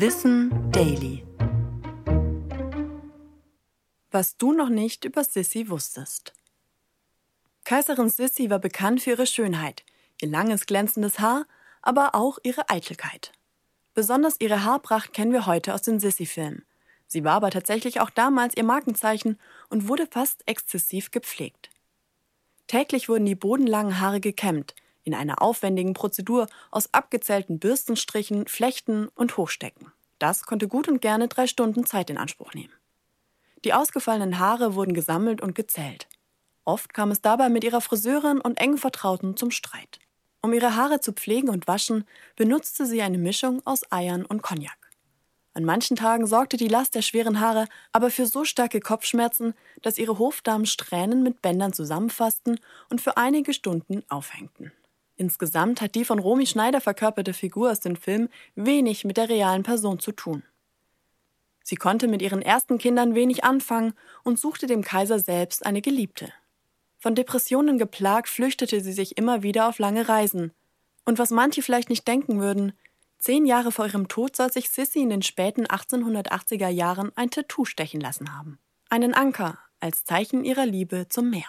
Wissen Daily. Was du noch nicht über Sissy wusstest. Kaiserin Sissy war bekannt für ihre Schönheit, ihr langes glänzendes Haar, aber auch ihre Eitelkeit. Besonders ihre Haarpracht kennen wir heute aus den Sissy-Filmen. Sie war aber tatsächlich auch damals ihr Markenzeichen und wurde fast exzessiv gepflegt. Täglich wurden die bodenlangen Haare gekämmt, in einer aufwendigen Prozedur aus abgezählten Bürstenstrichen, Flechten und Hochstecken. Das konnte gut und gerne drei Stunden Zeit in Anspruch nehmen. Die ausgefallenen Haare wurden gesammelt und gezählt. Oft kam es dabei mit ihrer Friseurin und engen Vertrauten zum Streit. Um ihre Haare zu pflegen und waschen, benutzte sie eine Mischung aus Eiern und Cognac. An manchen Tagen sorgte die Last der schweren Haare aber für so starke Kopfschmerzen, dass ihre Hofdamen Strähnen mit Bändern zusammenfassten und für einige Stunden aufhängten. Insgesamt hat die von Romy Schneider verkörperte Figur aus dem Film wenig mit der realen Person zu tun. Sie konnte mit ihren ersten Kindern wenig anfangen und suchte dem Kaiser selbst eine Geliebte. Von Depressionen geplagt flüchtete sie sich immer wieder auf lange Reisen. Und was manche vielleicht nicht denken würden, zehn Jahre vor ihrem Tod soll sich Sissy in den späten 1880er Jahren ein Tattoo stechen lassen haben. Einen Anker als Zeichen ihrer Liebe zum Meer.